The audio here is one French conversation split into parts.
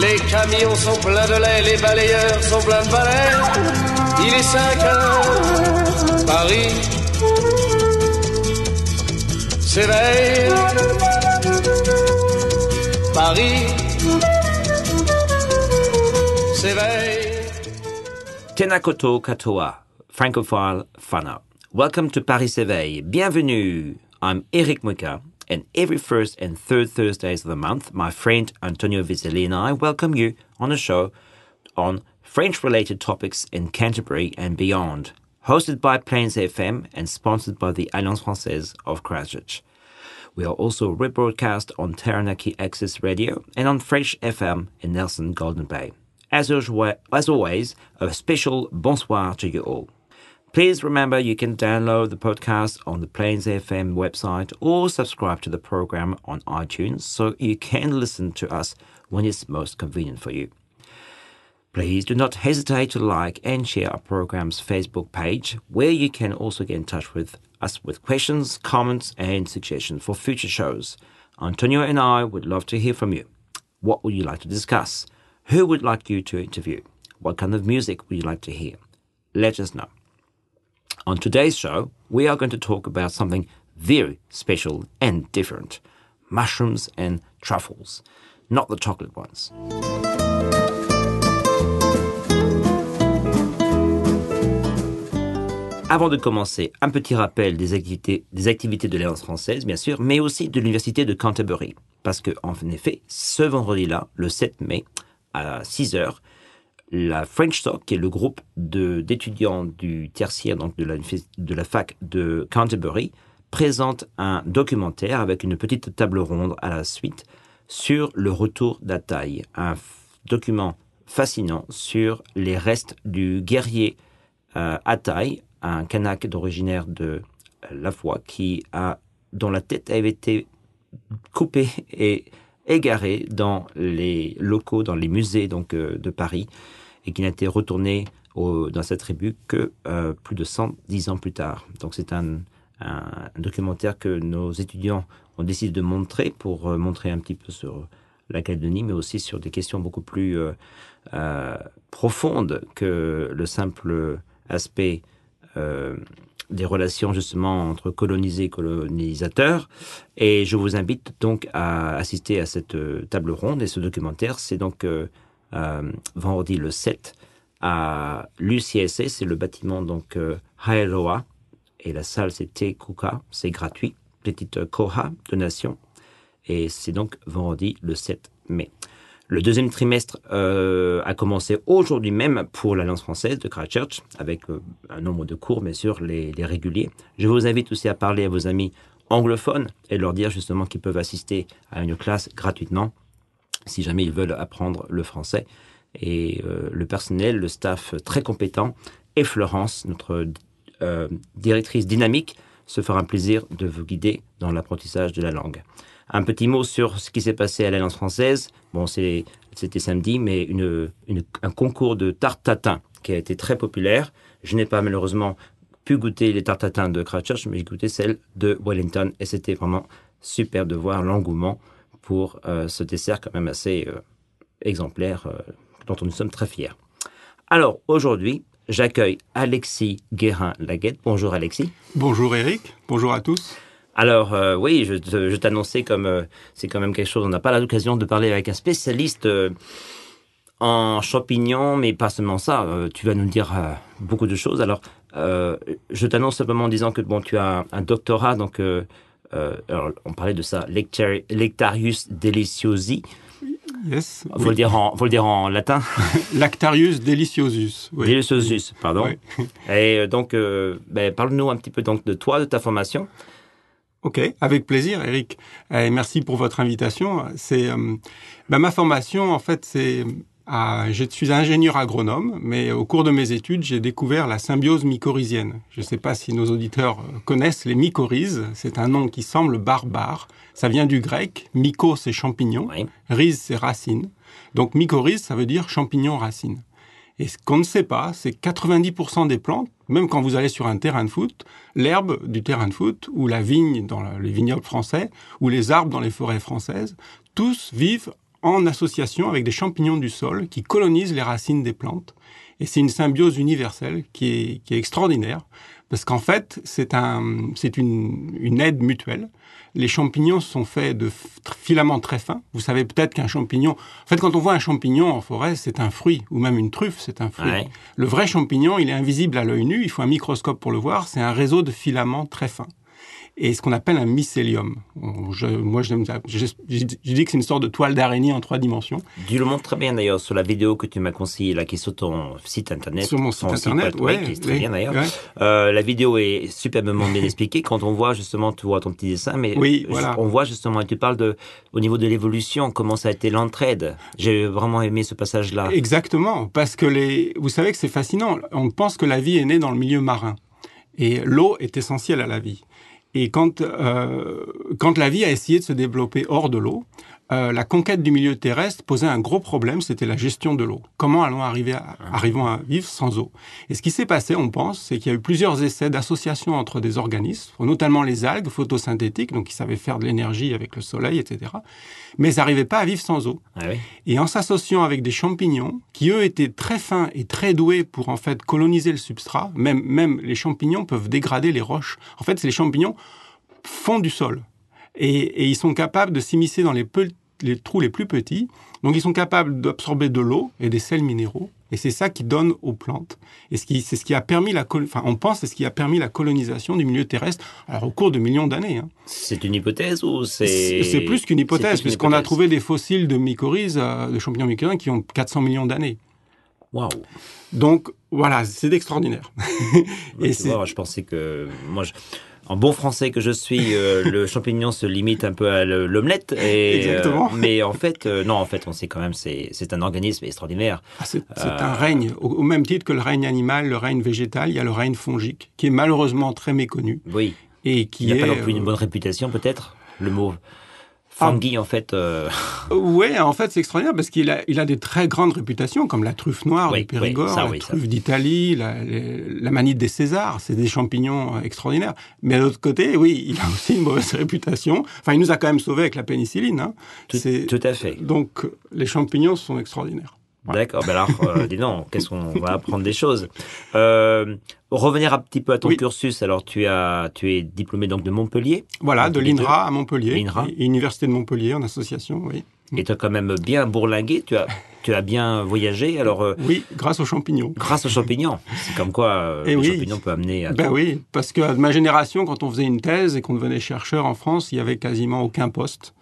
Les camions sont pleins de lait, les balayeurs sont pleins de balais. Il est 5 heures, Paris s'éveille. Paris s'éveille. Tenakoto katoa, francophile whana. Welcome to Paris S'éveille. Bienvenue. I'm Eric Muka, and every first and third Thursdays of the month, my friend Antonio Vizeli and I welcome you on a show on French-related topics in Canterbury and beyond, hosted by Plains FM and sponsored by the Alliance Française of Christchurch. We are also rebroadcast on Taranaki Access Radio and on French FM in Nelson Golden Bay. As, usual, as always, a special bonsoir to you all. Please remember you can download the podcast on the Plains FM website or subscribe to the program on iTunes so you can listen to us when it's most convenient for you. Please do not hesitate to like and share our program's Facebook page, where you can also get in touch with us with questions, comments, and suggestions for future shows. Antonio and I would love to hear from you. What would you like to discuss? Who would like you to interview? What kind of music would you like to hear? Let us know. On today's show, we are going to talk about something very special and different mushrooms and truffles, not the chocolate ones. Avant de commencer, un petit rappel des activités, des activités de l'Alliance française, bien sûr, mais aussi de l'Université de Canterbury. Parce que, en effet, ce vendredi-là, le 7 mai, à 6 heures, la French Talk, qui est le groupe d'étudiants du tertiaire, donc de la, fac de Canterbury, présente un documentaire avec une petite table ronde à la suite sur le retour d'Ataï. Un document fascinant sur les restes du guerrier euh, Ataï, un Kanak d'originaire de euh, la foi qui dont la tête avait été coupée et égarée dans les locaux, dans les musées donc euh, de Paris, et qui n'a été retourné dans sa tribu que euh, plus de 110 ans plus tard. Donc c'est un, documentaire que nos étudiants ont décidé de montrer pour euh, montrer un petit peu sur la Calédonie, mais aussi sur des questions beaucoup plus euh, profondes que le simple aspect des relations justement entre colonisés et colonisateurs. Et je vous invite donc à assister à cette table ronde et ce documentaire. C'est donc vendredi le 7 à l'UCSC, c'est le bâtiment donc euh, Haeroa et la salle c'est Te Kuka, c'est gratuit, petite euh, koha, donation. Et c'est donc vendredi le 7 mai. Le deuxième trimestre euh, a commencé aujourd'hui même pour l'Alliance française de Christchurch, avec euh, un nombre de cours, bien sûr, les réguliers. Je vous invite aussi à parler à vos amis anglophones et leur dire justement qu'ils peuvent assister à une classe gratuitement si jamais ils veulent apprendre le français. Et euh, le personnel, le staff très compétent et Florence, notre euh, directrice dynamique, se fera un plaisir de vous guider dans l'apprentissage de la langue. Un petit mot sur ce qui s'est passé à l'Alliance française. Bon, c'était samedi, mais un concours de tarte tatin qui a été très populaire. Je n'ai pas malheureusement pu goûter les tartes de Christchurch, mais j'ai goûté celle de Wellington et c'était vraiment super de voir l'engouement pour euh, ce dessert quand même assez euh, exemplaire euh, dont nous sommes très fiers. Alors aujourd'hui, j'accueille Alexis Guérin-Laguette. Bonjour Alexis. Bonjour Eric, bonjour à tous. Alors euh, oui, je, je t'annonçais comme euh, c'est quand même quelque chose. On n'a pas l'occasion de parler avec un spécialiste euh, en champignons, mais pas seulement ça. Tu vas nous dire beaucoup de choses. Alors, je t'annonce simplement en disant que bon, tu as un, un doctorat, donc alors, on parlait de ça, Lectari- Lectarius deliciosi. Yes. Faut le dire en, faut le dire en latin. Lactarius deliciosus. Oui. Deliciosus, pardon. Oui. Et euh, donc, euh, ben, parle-nous un petit peu donc de toi, de ta formation. Ok, avec plaisir, Eric. Et merci pour votre invitation. C'est euh, bah, ma formation, en fait, c'est je suis ingénieur agronome, mais au cours de mes études, j'ai découvert la symbiose mycorhizienne. Je ne sais pas si nos auditeurs connaissent les mycorhizes. C'est un nom qui semble barbare. Ça vient du grec. Myco, c'est champignon. Oui. Rhiz, c'est racine. Donc mycorhize, ça veut dire champignon-racine. Et ce qu'on ne sait pas, c'est que 90% des plantes, même quand vous allez sur un terrain de foot, l'herbe du terrain de foot, ou la vigne dans les vignobles français, ou les arbres dans les forêts françaises, tous vivent en association avec des champignons du sol qui colonisent les racines des plantes. Et c'est une symbiose universelle qui est, qui est extraordinaire, parce qu'en fait, c'est un, c'est une, une aide mutuelle. Les champignons sont faits de filaments très fins. Vous savez peut-être qu'un champignon, en fait, quand on voit un champignon en forêt, c'est un fruit, ou même une truffe, c'est un fruit. Ouais. Le vrai champignon, il est invisible à l'œil nu, il faut un microscope pour le voir, c'est un réseau de filaments très fins. Et ce qu'on appelle un mycélium. Je- moi. Je, je- je dis que c'est une sorte de toile d'araignée en trois dimensions. Tu le montres très bien d'ailleurs sur la vidéo que tu m'as conseillée, là, qui est sur ton site internet. Sur mon site internet, web, ouais, qui est très bien d'ailleurs. Euh, la vidéo est superbement bien expliquée. Quand on voit justement, tu vois ton petit dessin, mais Oui, je- voilà. on voit justement, et tu parles de, au niveau de l'évolution, comment ça a été l'entraide. J'ai vraiment aimé ce passage-là. Exactement, parce que les, vous savez que c'est fascinant. On pense que la vie est née dans le milieu marin, et l'eau est essentielle à la vie. Et quand euh, quand la vie a essayé de se développer hors de l'eau, euh, la conquête du milieu terrestre posait un gros problème, c'était la gestion de l'eau. Comment allons arriver à, arrivons à vivre sans eau? Et ce qui s'est passé, on pense, c'est qu'il y a eu plusieurs essais d'association entre des organismes, notamment les algues photosynthétiques, donc qui savaient faire de l'énergie avec le soleil, etc. Mais ils n'arrivaient pas à vivre sans eau. Ah oui. Et en s'associant avec des champignons, qui eux étaient très fins et très doués pour en fait coloniser le substrat, même, même les champignons peuvent dégrader les roches. En fait, c'est les champignons fond du sol. Et, et ils sont capables de s'immiscer dans les, trous les plus petits. Donc ils sont capables d'absorber de l'eau et des sels minéraux. Et c'est ça qui donne aux plantes. Et c'est ce qui a permis la, enfin, on pense, c'est ce qui a permis la colonisation du milieu terrestre. Alors au cours de millions d'années. hein. C'est une hypothèse ou c'est... C'est plus qu'une hypothèse, puisqu'on a trouvé des fossiles de mycorhizes, euh, de champignons mycorhizes, qui ont 400 millions d'années. Waouh. Donc voilà, c'est extraordinaire. Et c'est- je pensais que moi, je- en bon français que je suis, euh, le champignon se limite un peu à le- l'omelette. Et, Exactement. euh, mais en fait, euh, non, en fait, on sait quand même, c'est c'est un organisme extraordinaire. Ah, c'est Euh, un règne, au, au même titre que le règne animal, le règne végétal, il y a le règne fongique, qui est malheureusement très méconnu Oui. et qui Il n'a pas non plus euh, une bonne réputation, peut-être. Le mot fungi, en fait. euh, Ouais, en fait, c'est extraordinaire parce qu'il a, il a des très grandes réputations, comme la truffe noire Oui, du Périgord, oui, ça, la oui, truffe d'Italie, la, les- la manite des Césars. C'est des champignons euh, extraordinaires. Mais de l'autre côté, oui, il a aussi une mauvaise réputation. Enfin, il nous a quand même sauvés avec la pénicilline. Hein. tout, à fait. Donc, les champignons sont extraordinaires. D'accord. Ben alors, euh, dis donc, qu'est-ce qu'on va apprendre des choses. Euh, revenir un petit peu à ton Oui. cursus. Alors, tu as, tu es diplômé donc de Montpellier. Voilà, de l'INRA à Montpellier, L'INRA. Université de Montpellier en association, oui. Et tu as quand même bien bourlingué. Tu as, tu as bien voyagé. Alors, euh, Oui, grâce aux champignons. grâce aux champignons. C'est comme quoi euh, Eh les oui. champignons peuvent amener à Ben tout. oui, parce que de ma génération, quand on faisait une thèse et qu'on devenait chercheur en France, il y avait quasiment aucun poste.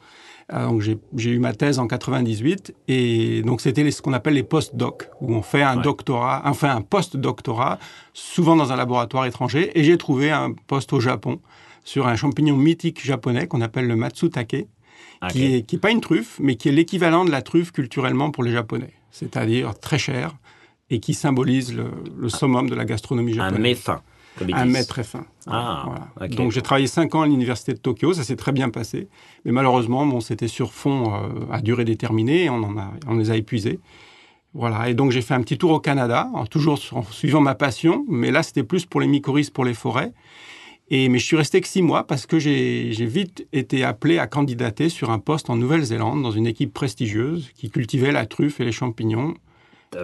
Euh, donc j'ai eu ma thèse en 98 et donc c'était ce qu'on appelle les post-doc où on fait un Ouais. doctorat, enfin un post-doctorat, souvent dans un laboratoire étranger. Et j'ai trouvé un poste au Japon sur un champignon mythique japonais qu'on appelle le matsutake, Ah, qui est qui est pas une truffe, mais qui est l'équivalent de la truffe culturellement pour les Japonais, c'est-à-dire très cher et qui symbolise le, le summum de la gastronomie Un japonaise. mets fin, comme ils Un mets très fin. Ah, Voilà. Donc j'ai travaillé cinq ans à l'université de Tokyo, ça s'est très bien passé. Mais malheureusement, bon, c'était sur fond euh, à durée déterminée, et on, en a, on les a épuisés. Voilà, et donc j'ai fait un petit tour au Canada, en- toujours en suivant ma passion, mais là c'était plus pour les mycorhizes, pour les forêts. Et, mais je suis resté que six mois parce que j'ai vite été appelé à candidater sur un poste en Nouvelle-Zélande dans une équipe prestigieuse qui cultivait la truffe et les champignons.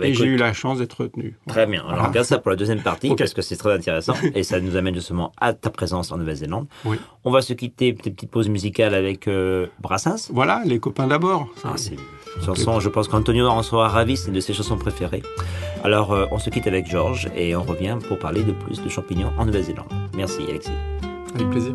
Et j'ai eu la chance d'être retenu. Très bien. Alors, regarde ça pour la deuxième partie, parce que c'est très intéressant. et ça nous amène justement à ta présence en Nouvelle-Zélande. Oui. On va se quitter, une petite pause musicale avec euh, Brassens. Voilà, les copains d'abord. Ah, c'est une chanson, je pense qu'Antonio en sera ravi, c'est une de ses chansons préférées. Alors, euh, on se quitte avec Georges et on revient pour parler de plus de champignons en Nouvelle-Zélande. Merci, Alexis. Avec plaisir.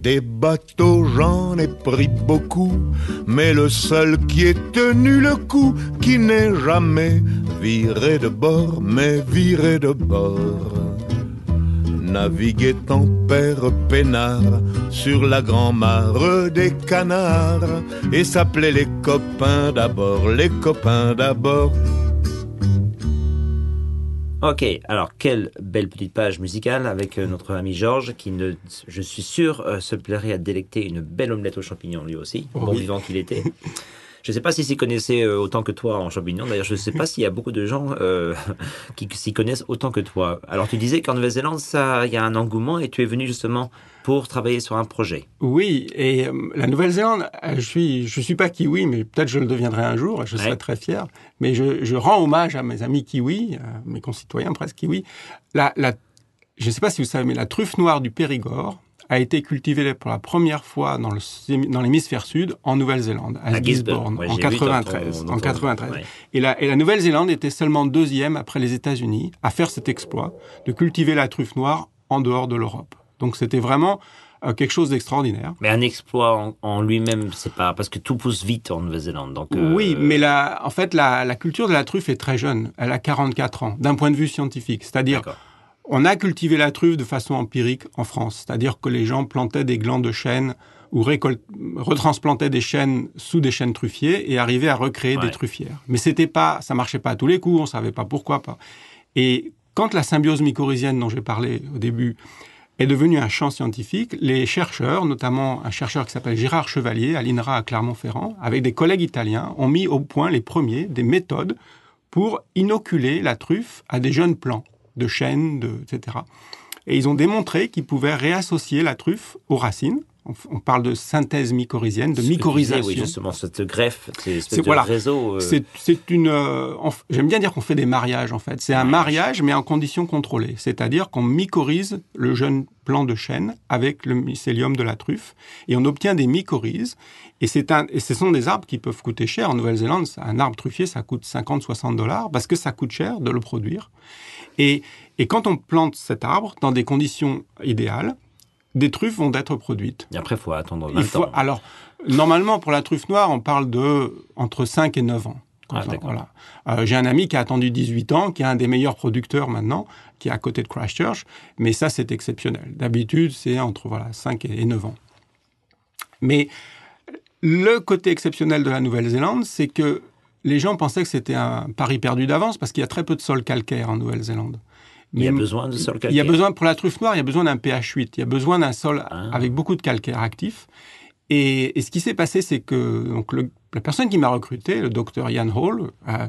Des bateaux, j'en ai pris beaucoup, mais le seul qui ait tenu le coup, qui n'est jamais viré de bord, mais viré de bord. Naviguait en père peinard sur la grand-mare des canards et s'appelait les copains d'abord, les copains d'abord. Ok, alors quelle belle petite page musicale avec euh, notre ami Georges qui, ne, je suis sûr, euh, se plairait à délecter une belle omelette aux champignons lui aussi, Oh bon oui. vivant qu'il était. Je ne sais pas s'il s'y connaissait euh, autant que toi en champignons. D'ailleurs, je ne sais pas s'il y a beaucoup de gens euh, qui s'y connaissent autant que toi. Alors, tu disais qu'en Nouvelle-Zélande, il y a un engouement et tu es venu justement pour travailler sur un projet. Oui, et euh, la Nouvelle-Zélande, je suis, je suis pas kiwi, mais peut-être je le deviendrai un jour, et je serai très fier. Mais je, je rends hommage à mes amis kiwis, mes concitoyens presque kiwis. La, la, je ne sais pas si vous savez, mais la truffe noire du Périgord a été cultivée pour la première fois dans l'hémisphère sud en Nouvelle-Zélande, à, À Gisborne, ouais, en j'ai vu dans ton- 93. dans en ton- 93. ouais. Et la, et la Nouvelle-Zélande était seulement deuxième après les États-Unis à faire cet exploit de cultiver la truffe noire en dehors de l'Europe. Donc c'était vraiment euh, quelque chose d'extraordinaire. Mais un exploit en, en lui-même, c'est pas parce que tout pousse vite en Nouvelle-Zélande. Donc euh, Oui, mais la, en fait, la, la culture de la truffe est très jeune. Elle a 44 ans, d'un point de vue scientifique. C'est-à-dire. On a cultivé la truffe de façon empirique en France. C'est-à-dire que les gens plantaient des glands de chêne ou retransplantaient des chênes sous des chênes truffiers et arrivaient à recréer Ouais. des truffières. Mais c'était pas, ça marchait pas à tous les coups. On savait pas pourquoi pas. Et quand la symbiose mycorhizienne dont j'ai parlé au début est devenu un champ scientifique. Les chercheurs, notamment un chercheur qui s'appelle Gérard Chevalier à l'INRA à Clermont-Ferrand, avec des collègues italiens, ont mis au point les premiers des méthodes pour inoculer la truffe à des jeunes plants de chêne, etc. Et ils ont démontré qu'ils pouvaient réassocier la truffe aux racines. On, parle de synthèse mycorhizienne, de mycorhisation. Oui, justement, cette greffe, c'est voilà. réseau. euh, C'est une. euh, J'aime bien dire qu'on fait des mariages en fait. C'est un mariage, mais en conditions contrôlées. C'est-à-dire qu'on mycorhize le jeune plant de chêne avec le mycélium de la truffe et on obtient des mycorhizes. Et, un, et ce sont des arbres qui peuvent coûter cher. En Nouvelle-Zélande, un arbre truffier, ça coûte 50-60 dollars parce que ça coûte cher de le produire. Et, et quand on plante cet arbre dans des conditions idéales, des truffes vont être produites. Et après, il faut attendre Il 20 faut, ans. alors, normalement, pour la truffe noire, on parle de entre 5 et 9 ans. Ah, voilà. Euh, J'ai un ami qui a attendu 18 ans, qui est un des meilleurs producteurs maintenant, qui est à côté de Christchurch, mais ça, c'est exceptionnel. D'habitude, c'est entre voilà, 5 et 9 ans. Mais le côté exceptionnel de la Nouvelle-Zélande, c'est que les gens pensaient que c'était un pari perdu d'avance parce qu'il y a très peu de sol calcaire en Nouvelle-Zélande. Il y a besoin de sol calcaire. il y a besoin, pour la truffe noire, il y a besoin d'un pH 8. Il y a besoin d'un sol Ah. avec beaucoup de calcaire actif. Et, et ce qui s'est passé, c'est que donc le- la personne qui m'a recruté, le docteur Ian Hall, a,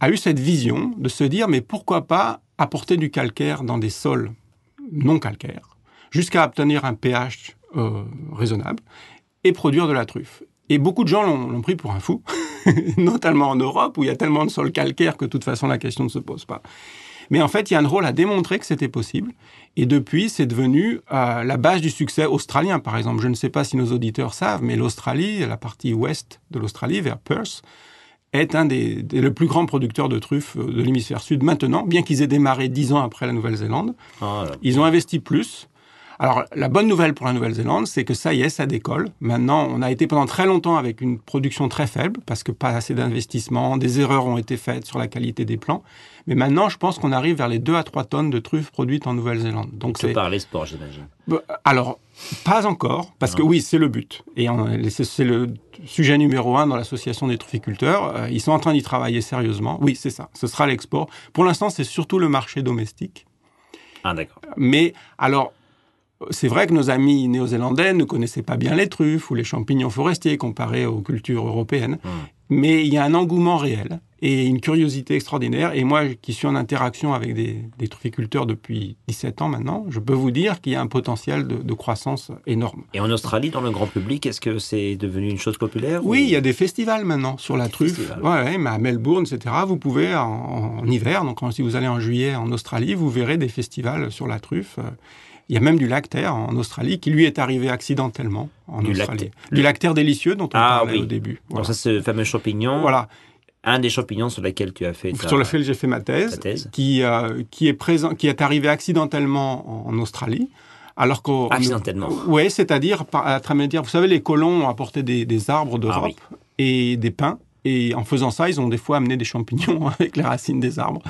a eu cette vision de se dire, mais pourquoi pas apporter du calcaire dans des sols non calcaires, jusqu'à obtenir un pH euh, raisonnable, et produire de la truffe. Et beaucoup de gens l'ont pris pour un fou, notamment en Europe, où il y a tellement de sols calcaires que de toute façon la question ne se pose pas. Mais en fait, Yann Roll a démontré que c'était possible. Et depuis, c'est devenu euh, la base du succès australien, par exemple. Je ne sais pas si nos auditeurs savent, mais l'Australie, la partie ouest de l'Australie, vers Perth, est un des, des- le plus grand producteur de truffes euh, de l'hémisphère sud maintenant, bien qu'ils aient démarré dix ans après la Nouvelle-Zélande. Ah. Ils ont investi plus. Alors, la bonne nouvelle pour la Nouvelle-Zélande, c'est que ça y est, ça décolle. Maintenant, on a été pendant très longtemps avec une production très faible, parce que pas assez d'investissement, des erreurs ont été faites sur la qualité des plants. Mais maintenant, je pense qu'on arrive vers les 2 à 3 tonnes de truffes produites en Nouvelle-Zélande. Donc, c'est... par les sports, j'imagine. Bah, Alors, pas encore, parce que oui, c'est le but. Et c'est le sujet numéro un dans l'association des trufficulteurs. Euh, Ils sont en train d'y travailler sérieusement. Oui, c'est ça. Ce sera l'export. Pour l'instant, c'est surtout le marché domestique. Ah, d'accord. Mais alors, c'est vrai que nos amis néo-zélandais ne connaissaient pas bien les truffes ou les champignons forestiers comparés aux cultures européennes. Hmm. Mais il y a un engouement réel et une curiosité extraordinaire. Et moi, qui suis en interaction avec des, des trufficulteurs depuis 17 ans maintenant, je peux vous dire qu'il y a un potentiel de, de croissance énorme. Et en Australie, dans le grand public, est-ce que c'est devenu une chose populaire Oui, ou- il y a des festivals maintenant sur la truffe. Ouais, ouais, mais à Melbourne, etc. Vous pouvez en, en hiver, donc si vous allez en juillet en Australie, vous verrez des festivals sur la truffe. Il y a même du lactaire en Australie qui lui est arrivé accidentellement en Du Australie. lactaire. Du lactaire délicieux dont on Ah, parlait oui. au début. Donc Voilà. ça, c'est ce fameux champignon, Voilà. Un des champignons sur lesquels tu as fait ta... sur lequel j'ai fait ma thèse, qui euh, qui est présent, qui est arrivé accidentellement en, en Australie. Alors qu'au Accidentellement. Oui, c'est-à-dire à travers, vous savez, les colons ont apporté des, des arbres d'Europe Ah et des pins, et en faisant ça, ils ont des fois amené des champignons avec les racines des arbres.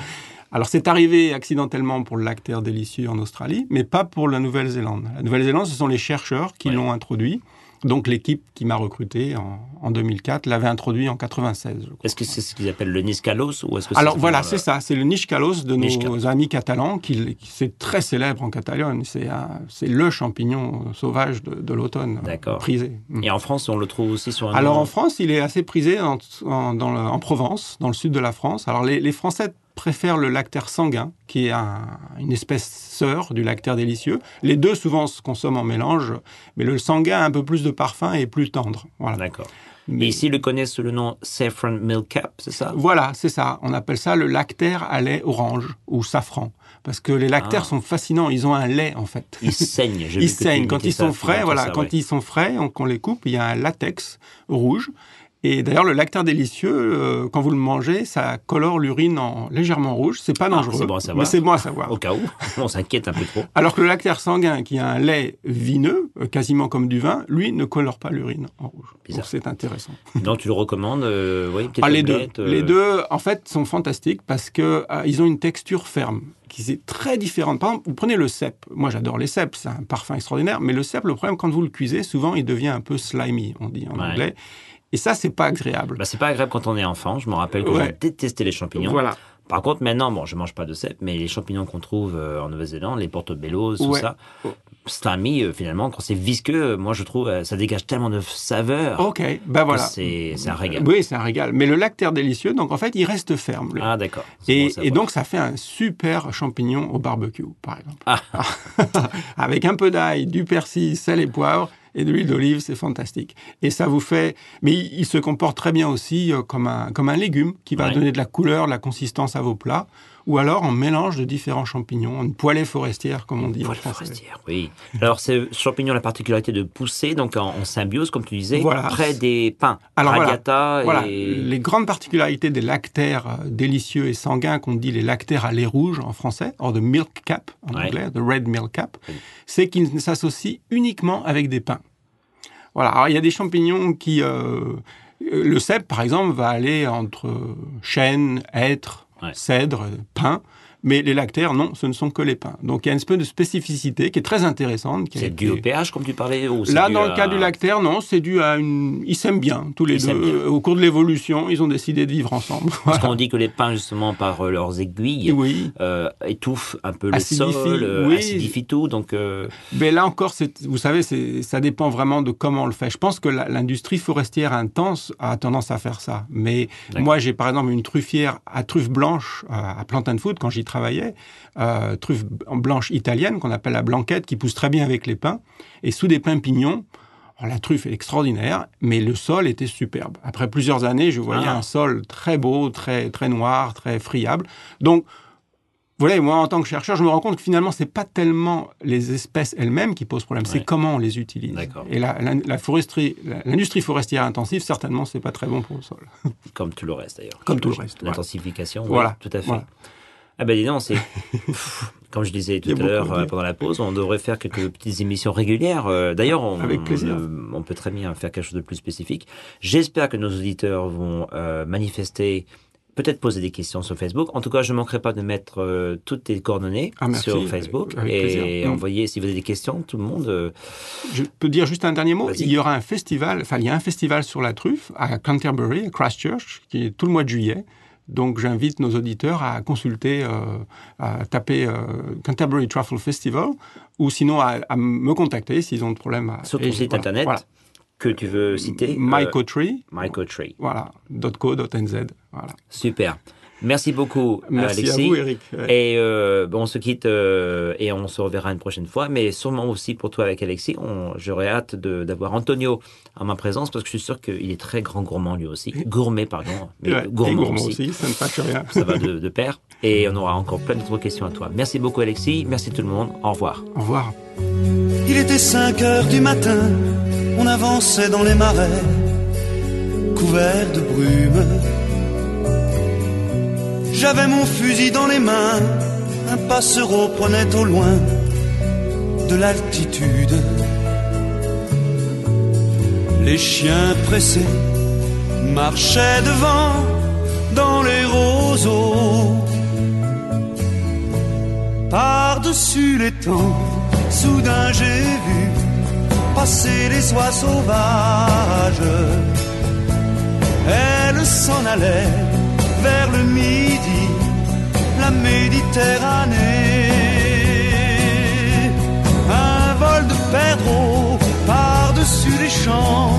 Alors c'est arrivé accidentellement pour le délicieux en Australie, mais pas pour la Nouvelle-Zélande. La Nouvelle-Zélande, ce sont les chercheurs qui Ouais. l'ont introduit. Donc l'équipe qui m'a recruté en, en 2004 l'avait introduit en 96. je crois. Est-ce que c'est ce qu'ils appellent le Niscalos ou est-ce que Alors voilà, c'est ça, c'est le Nishkalos de nos amis catalans, qui, qui- c'est très célèbre en Catalogne. C'est le champignon sauvage de, de l'automne, prisé. Mm. Et en France, on le trouve aussi sur un Alors nom- en France, il est assez prisé en, en- dans le- en Provence, dans le sud de la France. Alors les, les Français préfèrent le lactaire sanguin, qui est un- une espèce sœur du lactaire délicieux. Les deux souvent se consomment en mélange, mais le sanguin a un peu plus de parfum et est plus tendre. Voilà. D'accord. Mais- ici, ils le connaissent sous le nom Saffron Milk Cap, c'est ça? Voilà, c'est ça. On appelle ça le lactaire à lait orange ou safran. Parce que les lactaires Ah. sont fascinants. Ils ont un lait, en fait. Ils saignent. Ils saignent. Quand ils sont frais, voilà, ça, quand ouais. ils sont frais, on, qu'on les coupe, il y a un latex rouge. Et d'ailleurs, le lactaire délicieux, euh, quand vous le mangez, ça colore l'urine en légèrement rouge. C'est pas Ah, dangereux, c'est bon à savoir. mais c'est bon à savoir. Au cas où, on s'inquiète un peu trop. Alors que le lactaire sanguin, qui a un lait vineux, euh, quasiment comme du vin, lui ne colore pas l'urine en rouge. Bizarre. Donc c'est intéressant. Donc tu le recommandes, euh, oui, Ah, les deux. euh, Les deux, en fait, sont fantastiques parce que ils ont une texture ferme qui est très différente. Par exemple, vous prenez le cèpe. Moi, j'adore les cèpes, c'est un parfum extraordinaire. Mais le cèpe, le problème, quand vous le cuisez, souvent, il devient un peu slimy, on dit en Ouais. anglais. Et ça, c'est pas agréable. Bah, c'est pas agréable quand on est enfant. Je me rappelle que Ouais. j'ai détesté les champignons. Voilà. Par contre, maintenant, bon, je mange pas de cèpe, mais les champignons qu'on trouve euh, en Nouvelle-Zélande, les portobello, tout Ouais. ça, slimy, euh, finalement, quand c'est visqueux, euh, moi je trouve, ça dégage tellement de saveur. Ok, ben voilà. que C'est c'est un régal. Oui, c'est un régal. Mais le lactaire délicieux, donc en fait, il reste ferme. Ah, d'accord. C'est Et, et donc, ça fait un super champignon au barbecue, par exemple. Ah. Avec un peu d'ail, du persil, sel et poivre et de l'huile d'olive, c'est fantastique. Et ça vous fait... Mais il, se comporte très bien aussi euh, comme un, comme un légume qui va Ouais. donner de la couleur, de la consistance à vos plats. Ou alors en mélange de différents champignons, une poêlée forestière, comme on dit français. forestière, oui. Alors, ce champignon a la particularité de pousser, donc en, en symbiose, comme tu disais, Voilà. près des pins. Alors voilà. Radiata Voilà, et... les grandes particularités des lactaires euh, délicieux et sanguins qu'on dit les lactaires à lait rouge en français, or de milk cap en Ouais. anglais, the red milk cap, Oui. c'est qu'ils ne s'associent uniquement avec des pins. Voilà, alors il y a des champignons qui... euh, euh, le cèpe, par exemple, va aller entre chêne, hêtre, Cèdre, pin, mais les lactaires, non, ce ne sont que les pins. Donc il y a une espèce de spécificité qui est très intéressante. C'est dû au pH, comme tu parlais ou Là, dans le à- cas du lactaire, non, c'est dû à une. Ils s'aiment bien, tous les Ils deux. Au cours de l'évolution, ils ont décidé de vivre ensemble. Parce Voilà. qu'on dit que les pins, justement, par euh, leurs aiguilles, Oui. euh, étouffent un peu le Acidifient, sol, euh, oui. acidifient tout, donc... euh, Mais là encore, vous savez, ça dépend vraiment de comment on le fait. Je pense que l'industrie forestière intense a tendance à faire ça. Mais moi, j'ai par exemple une truffière à truffe blanche à Plantain Food quand j'y travaillais, euh, truffe blanche italienne qu'on appelle la blanquette, qui pousse très bien avec les pins. Et sous des pins pignons, alors, la truffe est extraordinaire, mais le sol était superbe. Après plusieurs années, je voyais Ah. un sol très beau, très très noir, très friable. Donc voilà, moi en tant que chercheur, je me rends compte que finalement, c'est pas tellement les espèces elles-mêmes qui posent problème, c'est comment on les utilise. Et la, la- la foresterie, la- l'industrie forestière intensive, certainement, c'est pas très bon pour le sol. Comme tout le reste d'ailleurs. Comme tout le reste. L'intensification, Voilà, tout à fait. voilà. Ah ben dis donc, c'est... Comme je disais tout à l'heure euh, pendant la pause, on devrait faire quelques petites émissions régulières. Euh, D'ailleurs, on, euh, on peut très bien faire quelque chose de plus spécifique. J'espère que nos auditeurs vont euh, manifester, peut-être poser des questions sur Facebook. En tout cas, je ne manquerai pas de mettre euh, toutes tes coordonnées Ah, sur Facebook Avec et plaisir. Envoyer, si vous avez des questions, tout le monde... euh, Je peux dire juste un dernier mot. Il y aura un festival, enfin, il y a un festival sur la truffe à Canterbury, à Christchurch, qui est tout le mois de juillet. Donc, j'invite nos auditeurs à consulter, euh, à taper euh, Canterbury Truffle Festival, ou sinon à, à me contacter s'ils ont de problème. À, sur ton site voilà, internet Voilà. que tu veux citer. euh, Mycotree, Mycotree. voilà, .co.nz. Voilà. Super. Merci beaucoup, Merci Alexis. à vous, Eric. Ouais. Et euh, bon, on se quitte euh, et on se reverra une prochaine fois. Mais sûrement aussi pour toi avec Alexis, j'aurais hâte de- d'avoir Antonio en ma présence parce que je suis sûr qu'il est très grand gourmand lui aussi. Gourmet, pardon. Mais Ouais, et gourmand, aussi. aussi, ça ne fâche rien. Ça va de, de pair. Et on aura encore plein d'autres questions à toi. Merci beaucoup, Alexis. Merci tout le monde. Au revoir. Au revoir. Il était 5 heures du matin, on avançait dans les marais, couverts de brume. J'avais mon fusil dans les mains, un passereau prenait au loin de l'altitude. Les chiens pressés marchaient devant dans les roseaux. Par-dessus les temps, soudain j'ai vu passer les oies sauvages. Elles s'en allaient la Méditerranée. Un vol de perdreaux par-dessus les champs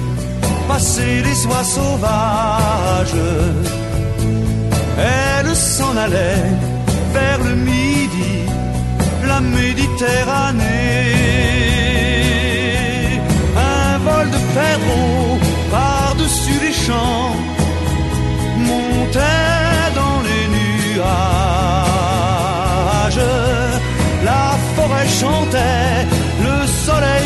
passer les soies sauvages. Elle s'en allait vers le midi, la Méditerranée. Un vol de perros par-dessus les champs montait dans les nuages. La forêt chantait, le soleil